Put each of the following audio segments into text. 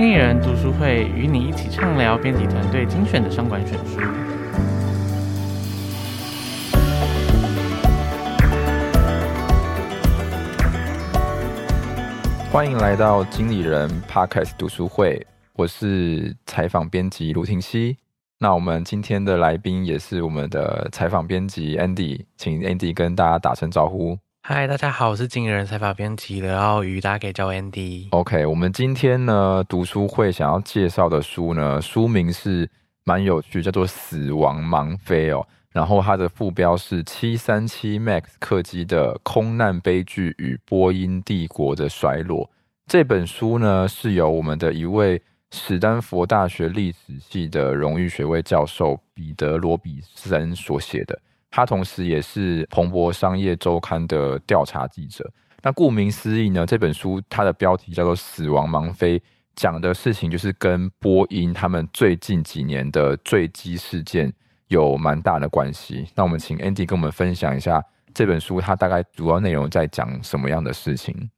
经理人读书会与你一起畅聊编辑团队精选的商管选书。欢迎来到经理人 Podcast 读书会，我是采访编辑卢廷熙。那我们今天的来宾也是我们的采访编辑 Andy，请 Andy 跟大家打声招呼。嗨，大家好，我是经理人采访编辑刘傲宇，大家可以叫 Andy。OK，我们今天呢读书会想要介绍的书呢，书名是蛮有趣，叫做《死亡盲飞》哦。然后它的副标是七三七 MAX 客机的空难悲剧与波音帝国的衰落。这本书呢是由我们的一位。史丹佛大学历史系的荣誉学位教授彼得罗比森所写的，他同时也是彭博商业周刊的调查记者。那顾名思义呢，这本书它的标题叫做《死亡盲飞》，讲的事情就是跟波音他们最近几年的坠机事件有蛮大的关系。那我们请 Andy 跟我们分享一下这本书它大概主要内容在讲什么样的事情。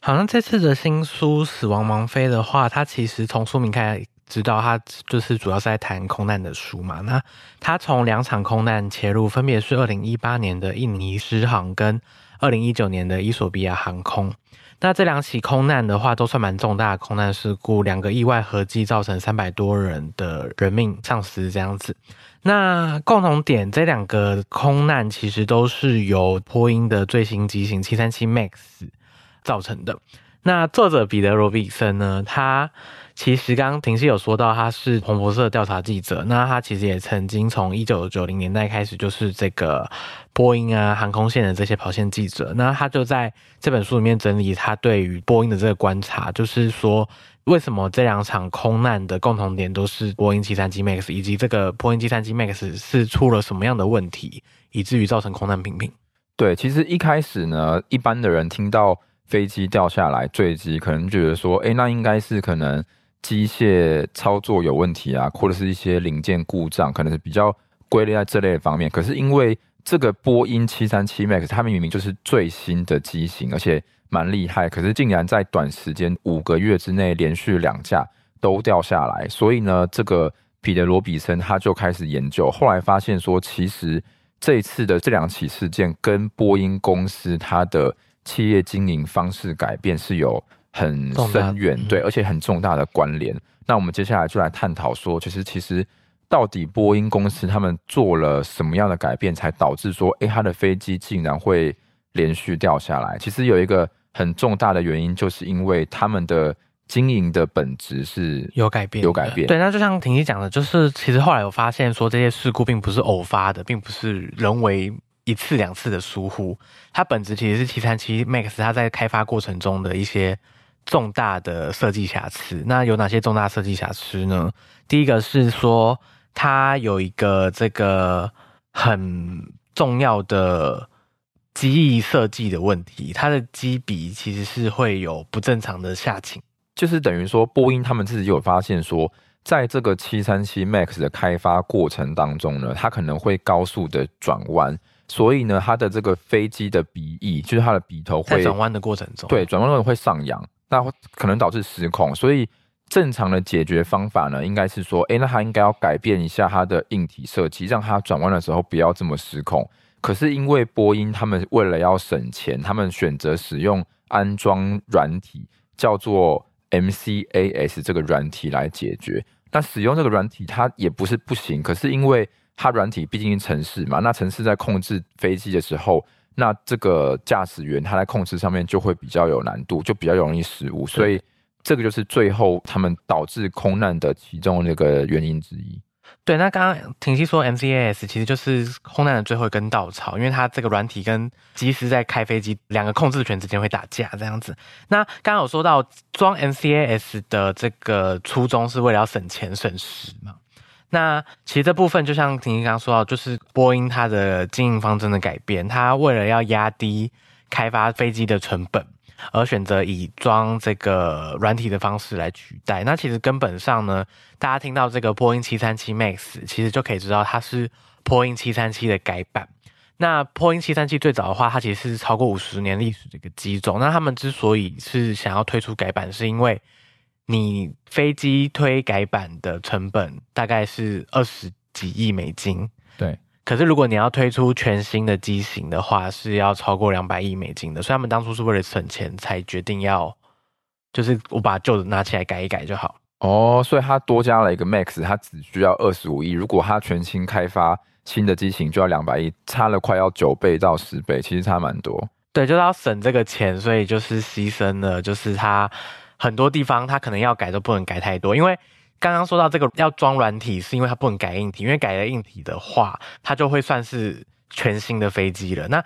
好像这次的新书《死亡盲飞》的话，它其实从书名开知道，他就是主要是在谈空难的书嘛。那他从两场空难切入，分别是二零一八年的印尼狮航跟二零一九年的伊索比亚航空。那这两起空难的话，都算蛮重大的空难事故，两个意外合计造成三百多人的人命丧失这样子。那共同点，这两个空难其实都是由波音的最新机型七三七 MAX。造成的。那作者彼得罗比森呢？他其实刚刚廷熙有说到，他是彭博社调查记者。那他其实也曾经从一九九零年代开始，就是这个波音啊航空线的这些跑线记者。那他就在这本书里面整理他对于波音的这个观察，就是说为什么这两场空难的共同点都是波音七三七 MAX，以及这个波音七三七 MAX 是出了什么样的问题，以至于造成空难频频。对，其实一开始呢，一般的人听到。飞机掉下来坠机，可能觉得说，哎，那应该是可能机械操作有问题啊，或者是一些零件故障，可能是比较归类在这类方面。可是因为这个波音七三七 MAX，它明明就是最新的机型，而且蛮厉害，可是竟然在短时间五个月之内连续两架都掉下来，所以呢，这个彼得罗比森他就开始研究，后来发现说，其实这一次的这两起事件跟波音公司它的企业经营方式改变是有很深远，对，而且很重大的关联。那我们接下来就来探讨说，其实其实到底波音公司他们做了什么样的改变，才导致说，哎，他的飞机竟然会连续掉下来？其实有一个很重大的原因，就是因为他们的经营的本质是有改变，有改变。对，那就像婷婷讲的，就是其实后来有发现说，这些事故并不是偶发的，并不是人为。一次两次的疏忽，它本质其实是七三七 MAX 它在开发过程中的一些重大的设计瑕疵。那有哪些重大设计瑕疵呢？第一个是说，它有一个这个很重要的机翼设计的问题，它的机鼻其实是会有不正常的下倾，就是等于说波音他们自己有发现说，在这个七三七 MAX 的开发过程当中呢，它可能会高速的转弯。所以呢，它的这个飞机的鼻翼，就是它的鼻头会转弯的过程中，对，转弯过程会上扬，那可能导致失控。所以正常的解决方法呢，应该是说，哎，那它应该要改变一下它的硬体设计，让它转弯的时候不要这么失控。可是因为波音他们为了要省钱，他们选择使用安装软体，叫做 MCAS 这个软体来解决。但使用这个软体它也不是不行，可是因为它软体毕竟是城市嘛，那城市在控制飞机的时候，那这个驾驶员他在控制上面就会比较有难度，就比较容易失误，所以这个就是最后他们导致空难的其中那个原因之一。对，那刚刚婷熙说 MCAS 其实就是空难的最后一根稻草，因为它这个软体跟机师在开飞机两个控制权之间会打架这样子。那刚刚有说到装 MCAS 的这个初衷是为了要省钱省时嘛？那其实这部分就像婷婷刚刚说到，就是波音它的经营方针的改变，它为了要压低开发飞机的成本，而选择以装这个软体的方式来取代。那其实根本上呢，大家听到这个波音七三七 MAX，其实就可以知道它是波音七三七的改版。那波音七三七最早的话，它其实是超过五十年历史的一个机种。那他们之所以是想要推出改版，是因为你飞机推改版的成本大概是二十几亿美金，对。可是如果你要推出全新的机型的话，是要超过两百亿美金的。所以他们当初是为了省钱，才决定要，就是我把旧的拿起来改一改就好。哦，所以他多加了一个 Max，他只需要二十五亿。如果他全新开发新的机型，就要两百亿，差了快要九倍到十倍，其实差蛮多。对，就是要省这个钱，所以就是牺牲了，就是他很多地方它可能要改都不能改太多，因为。刚刚说到这个要装软体，是因为它不能改硬体，因为改了硬体的话，它就会算是全新的飞机了。那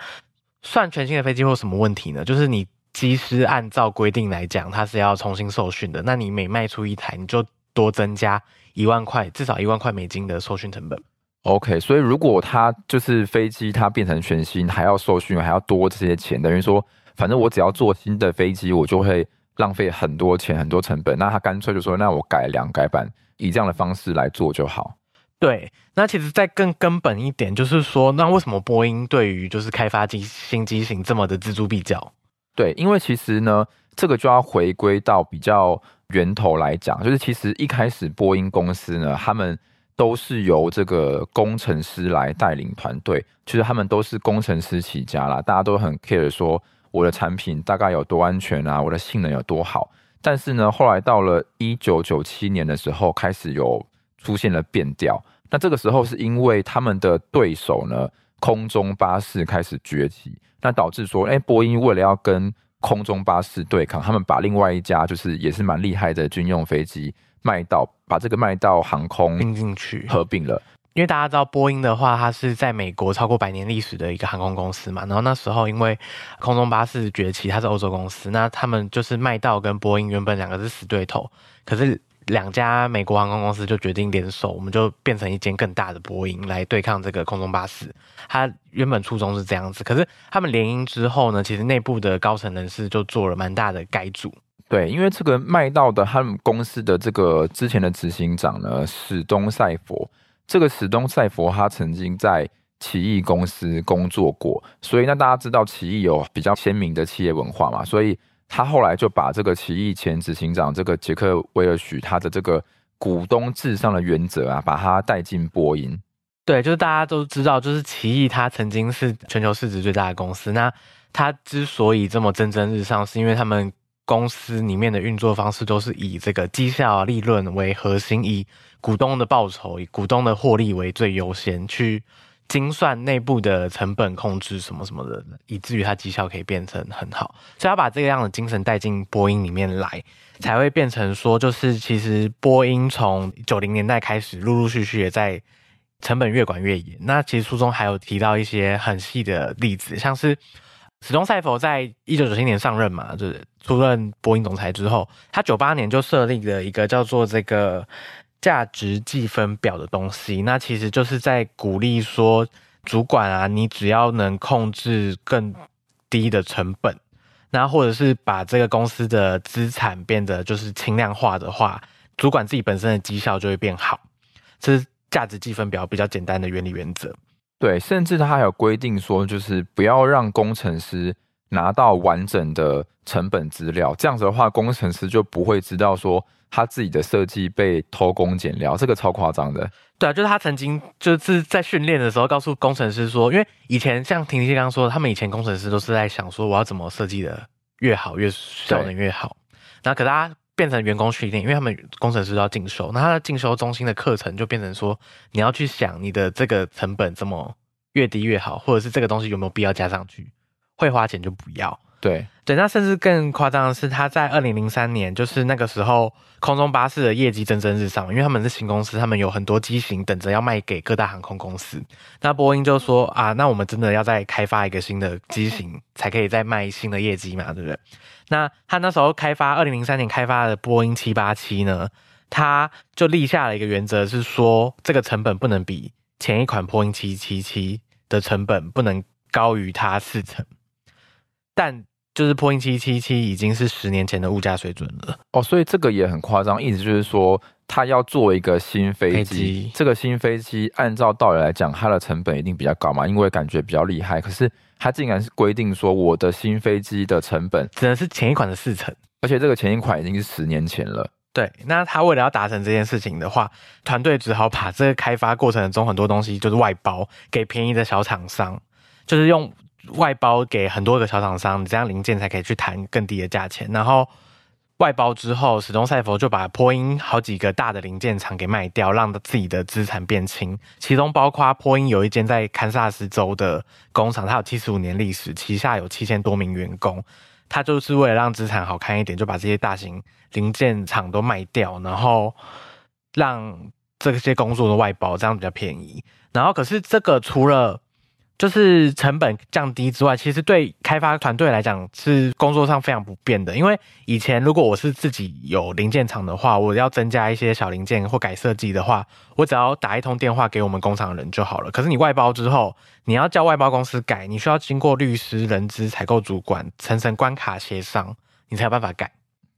算全新的飞机会有什么问题呢？就是你机师按照规定来讲，它是要重新受训的。那你每卖出一台，你就多增加一万块，至少一万块美金的受训成本。OK，所以如果它就是飞机，它变成全新，还要受训，还要多这些钱，等于说，反正我只要做新的飞机，我就会。浪费很多钱，很多成本，那他干脆就说：“那我改良改版，以这样的方式来做就好。”对，那其实再更根本一点，就是说，那为什么波音对于就是开发机新机型这么的锱铢必较？对，因为其实呢，这个就要回归到比较源头来讲，就是其实一开始波音公司呢，他们都是由这个工程师来带领团队，其实他们都是工程师起家啦，大家都很 care 说。我的产品大概有多安全啊？我的性能有多好？但是呢，后来到了一九九七年的时候，开始有出现了变调。那这个时候是因为他们的对手呢，空中巴士开始崛起，那导致说，哎，波音为了要跟空中巴士对抗，他们把另外一家就是也是蛮厉害的军用飞机卖到，把这个卖到航空并进去合并了。因为大家知道波音的话，它是在美国超过百年历史的一个航空公司嘛。然后那时候因为空中巴士崛起，它是欧洲公司，那他们就是麦道跟波音原本两个是死对头，可是两家美国航空公司就决定联手，我们就变成一间更大的波音来对抗这个空中巴士。它原本初衷是这样子，可是他们联姻之后呢，其实内部的高层人士就做了蛮大的改组。对，因为这个麦道的他们公司的这个之前的执行长呢，史东塞佛。这个史东塞佛他曾经在奇异公司工作过，所以那大家知道奇异有比较鲜明的企业文化嘛，所以他后来就把这个奇异前执行长这个杰克威尔许他的这个股东至上的原则啊，把他带进波音。对，就是大家都知道，就是奇异他曾经是全球市值最大的公司，那他之所以这么蒸蒸日上，是因为他们。公司里面的运作方式都是以这个绩效利润为核心，以股东的报酬、以股东的获利为最优先，去精算内部的成本控制什么什么的，以至于它绩效可以变成很好。所以要把这个样的精神带进波音里面来，才会变成说，就是其实波音从九零年代开始，陆陆续续也在成本越管越严。那其实书中还有提到一些很细的例子，像是。史东塞佛在一九九七年上任嘛，就是出任波音总裁之后，他九八年就设立了一个叫做这个价值计分表的东西。那其实就是在鼓励说，主管啊，你只要能控制更低的成本，那或者是把这个公司的资产变得就是轻量化的话，主管自己本身的绩效就会变好。这是价值计分表比较简单的原理原则。对，甚至他还有规定说，就是不要让工程师拿到完整的成本资料，这样子的话，工程师就不会知道说他自己的设计被偷工减料，这个超夸张的。对啊，就是他曾经就是在训练的时候告诉工程师说，因为以前像婷婷刚刚说，他们以前工程师都是在想说，我要怎么设计的越好，越效能越好。那可是他变成员工训练，因为他们工程师都要进修，那他的进修中心的课程就变成说，你要去想你的这个成本怎么越低越好，或者是这个东西有没有必要加上去，会花钱就不要。对对，那甚至更夸张的是，他在二零零三年，就是那个时候，空中巴士的业绩蒸蒸日上，因为他们是新公司，他们有很多机型等着要卖给各大航空公司。那波音就说啊，那我们真的要再开发一个新的机型，才可以再卖新的业绩嘛，对不对？那他那时候开发二零零三年开发的波音七八七呢，他就立下了一个原则，是说这个成本不能比前一款波音七七七的成本不能高于它四成，但就是波音七七七已经是十年前的物价水准了哦，所以这个也很夸张，意思就是说他要做一个新飞机，飞机这个新飞机按照道理来讲，它的成本一定比较高嘛，因为感觉比较厉害，可是他竟然是规定说我的新飞机的成本只能是前一款的四成，而且这个前一款已经是十年前了。对，那他为了要达成这件事情的话，团队只好把这个开发过程中很多东西就是外包给便宜的小厂商，就是用外包给很多个小厂商，你这样零件才可以去谈更低的价钱。然后外包之后，史东赛佛就把波音好几个大的零件厂给卖掉，让自己的资产变轻，其中包括波音有一间在堪萨斯州的工厂，它有七十五年历史，旗下有七千多名员工。他就是为了让资产好看一点，就把这些大型零件厂都卖掉，然后让这些工作的外包，这样比较便宜。然后，可是这个除了就是成本降低之外，其实对开发团队来讲是工作上非常不便的。因为以前如果我是自己有零件厂的话，我要增加一些小零件或改设计的话，我只要打一通电话给我们工厂的人就好了。可是你外包之后，你要叫外包公司改，你需要经过律师、人资、采购主管层层关卡协商，你才有办法改。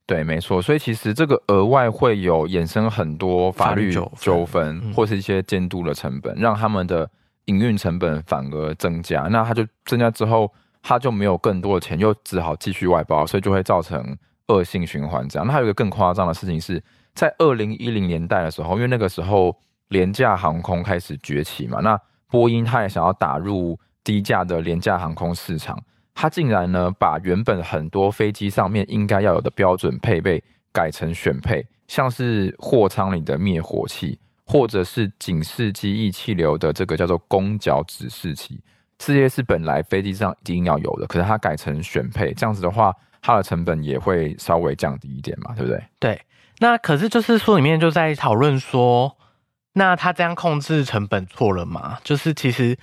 对，没错。所以其实这个额外会有衍生很多法律纠纷，或是一些监督的成本，让他们的。营运成本反而增加，那他就增加之后，他就没有更多的钱，又只好继续外包，所以就会造成恶性循环这样。那还有一个更夸张的事情是，在二零一零年代的时候，因为那个时候廉价航空开始崛起嘛，那波音他也想要打入低价的廉价航空市场，他竟然呢把原本很多飞机上面应该要有的标准配备改成选配，像是货舱里的灭火器。或者是警示机翼气流的这个叫做攻角指示器，这些是本来飞机上一定要有的，可是它改成选配，这样子的话，它的成本也会稍微降低一点嘛，对不对？对，那可是就是书里面就在讨论说，那他这样控制成本错了吗？就是其实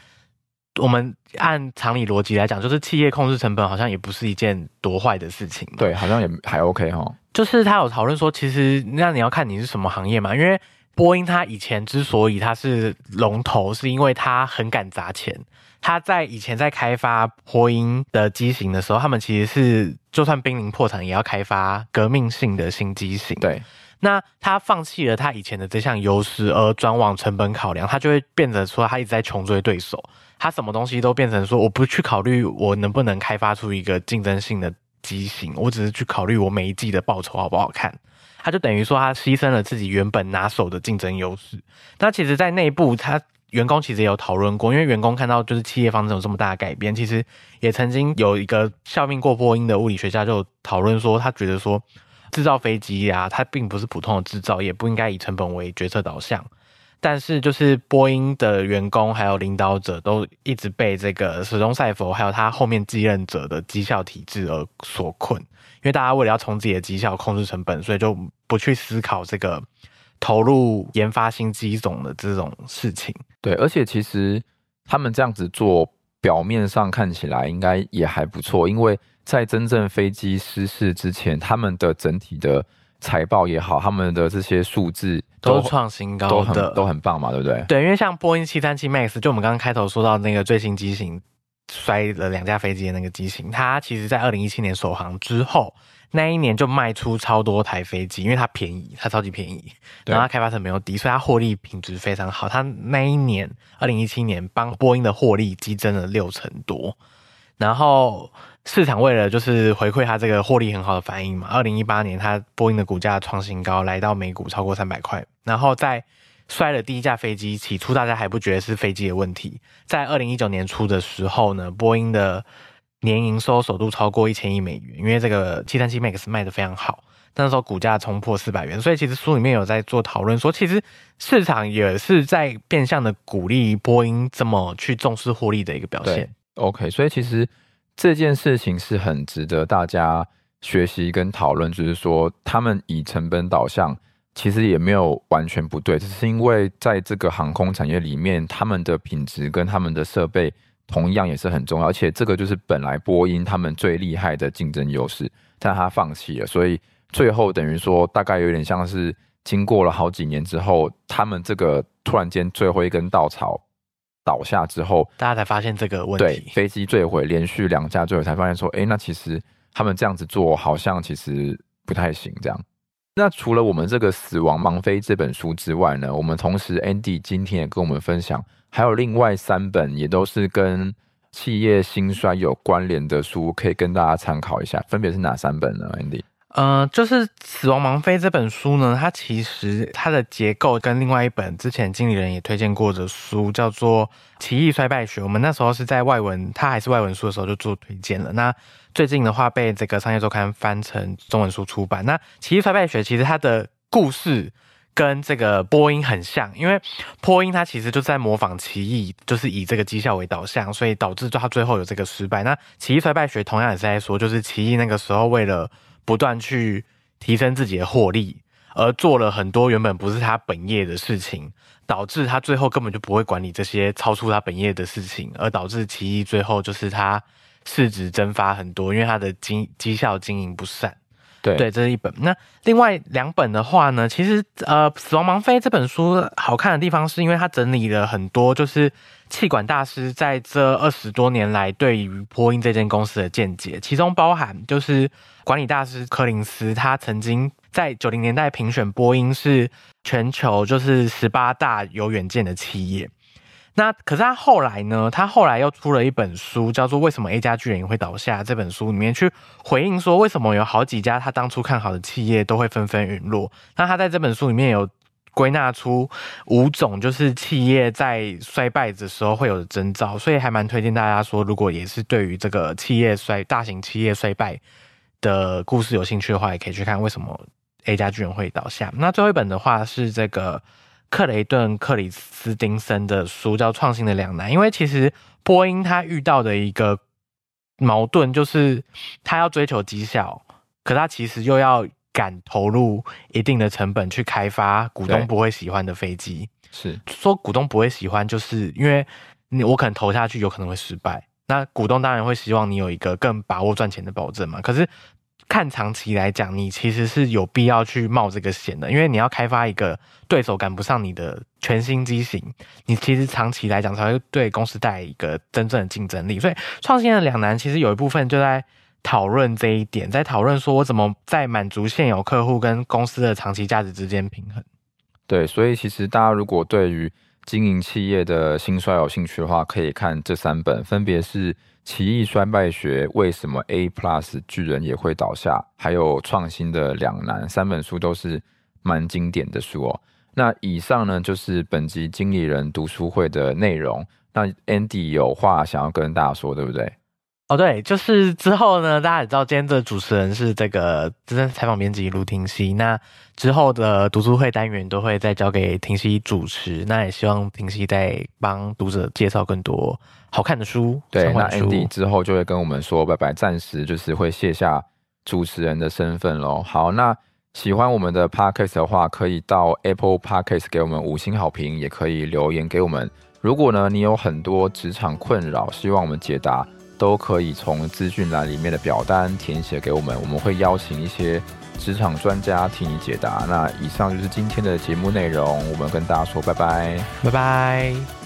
我们按常理逻辑来讲，就是企业控制成本好像也不是一件多坏的事情，对，好像也还 OK 哈。就是他有讨论说，其实那你要看你是什么行业嘛，因为。波音它以前之所以它是龙头，是因为它很敢砸钱。它在以前在开发波音的机型的时候，他们其实是就算濒临破产，也要开发革命性的新机型。对，那他放弃了他以前的这项优势，而转往成本考量，他就会变得说他一直在穷追对手。他什么东西都变成说，我不去考虑我能不能开发出一个竞争性的机型，我只是去考虑我每一季的报酬好不好看。他就等于说，他牺牲了自己原本拿手的竞争优势。那其实，在内部，他员工其实也有讨论过，因为员工看到就是企业方针有这么大的改变，其实也曾经有一个效命过波音的物理学家就讨论说，他觉得说，制造飞机啊，它并不是普通的制造，也不应该以成本为决策导向。但是，就是波音的员工还有领导者都一直被这个史东赛佛还有他后面继任者的绩效体制而所困。因为大家为了要冲自己的绩效、控制成本，所以就不去思考这个投入研发新机种的这种事情。对，而且其实他们这样子做，表面上看起来应该也还不错，因为在真正飞机失事之前，他们的整体的财报也好，他们的这些数字都创新高的，都很都很棒嘛，对不对？对，因为像波音七三七 MAX，就我们刚刚开头说到那个最新机型。摔了两架飞机的那个机型，它其实在二零一七年首航之后，那一年就卖出超多台飞机，因为它便宜，它超级便宜，然后它开发成本又低，所以它获利品质非常好。它那一年二零一七年帮波音的获利激增了六成多，然后市场为了就是回馈它这个获利很好的反应嘛，二零一八年它波音的股价创新高，来到每股超过三百块，然后在。摔了第一架飞机，起初大家还不觉得是飞机的问题。在二零一九年初的时候呢，波音的年营收首度超过一千亿美元，因为这个七三七 MAX 卖的非常好。那时候股价冲破四百元，所以其实书里面有在做讨论，说其实市场也是在变相的鼓励波音这么去重视获利的一个表现。OK，所以其实这件事情是很值得大家学习跟讨论，就是说他们以成本导向。其实也没有完全不对，只是因为在这个航空产业里面，他们的品质跟他们的设备同样也是很重要，而且这个就是本来波音他们最厉害的竞争优势，但他放弃了，所以最后等于说大概有点像是经过了好几年之后，他们这个突然间最后一根稻草倒下之后，大家才发现这个问题，对，飞机坠毁，连续两架坠毁，才发现说，哎，那其实他们这样子做好像其实不太行，这样。那除了我们这个《死亡盲飞》这本书之外呢，我们同时 Andy 今天也跟我们分享，还有另外三本也都是跟企业兴衰有关联的书，可以跟大家参考一下。分别是哪三本呢？Andy？呃，就是《死亡盲飞》这本书呢，它其实它的结构跟另外一本之前经理人也推荐过的书叫做《奇异衰败学》，我们那时候是在外文，它还是外文书的时候就做推荐了。那最近的话，被这个《商业周刊》翻成中文书出版。那《奇异衰败学》其实它的故事跟这个波音很像，因为波音它其实就在模仿奇异，就是以这个绩效为导向，所以导致它最后有这个失败。那《奇异衰败学》同样也是在说，就是奇异那个时候为了不断去提升自己的获利，而做了很多原本不是他本业的事情，导致他最后根本就不会管理这些超出他本业的事情，而导致奇异最后就是他市值蒸发很多，因为他的经绩效经营不善。对，这是一本。那另外两本的话呢，其实呃，《死亡盲飞》这本书好看的地方是因为它整理了很多就是气管大师在这二十多年来对于波音这间公司的见解，其中包含就是管理大师柯林斯，他曾经在九零年代评选波音是全球就是十八大有远见的企业。那可是他后来呢？他后来又出了一本书，叫做《为什么 A 加巨人会倒下》。这本书里面去回应说，为什么有好几家他当初看好的企业都会纷纷陨落。那他在这本书里面有归纳出五种，就是企业在衰败的时候会有的征兆，所以还蛮推荐大家说，如果也是对于这个企业衰、大型企业衰败的故事有兴趣的话，也可以去看《为什么 A 加巨人会倒下》。那最后一本的话是这个。克雷顿·克里斯汀森的书叫《创新的两难》，因为其实波音他遇到的一个矛盾就是，他要追求绩效，可他其实又要敢投入一定的成本去开发股东不会喜欢的飞机。是说股东不会喜欢，就是因为你我可能投下去有可能会失败，那股东当然会希望你有一个更把握赚钱的保证嘛。可是。看长期来讲，你其实是有必要去冒这个险的，因为你要开发一个对手赶不上你的全新机型，你其实长期来讲才会对公司带来一个真正的竞争力。所以，创新的两难其实有一部分就在讨论这一点，在讨论说我怎么在满足现有客户跟公司的长期价值之间平衡。对，所以其实大家如果对于经营企业的兴衰有兴趣的话，可以看这三本，分别是。奇异衰败学，为什么 A Plus 巨人也会倒下？还有创新的两难，三本书都是蛮经典的书哦。那以上呢，就是本集经理人读书会的内容。那 Andy 有话想要跟大家说，对不对？哦，对，就是之后呢，大家也知道，今天的主持人是这个资深采访编辑卢婷熙。那之后的读书会单元都会再交给婷熙主持。那也希望婷熙再帮读者介绍更多好看的书。对，那 Andy 之后就会跟我们说拜拜，暂时就是会卸下主持人的身份喽。好，那喜欢我们的 Podcast 的话，可以到 Apple Podcast 给我们五星好评，也可以留言给我们。如果呢，你有很多职场困扰，希望我们解答。都可以从资讯栏里面的表单填写给我们，我们会邀请一些职场专家替你解答。那以上就是今天的节目内容，我们跟大家说拜拜，拜拜。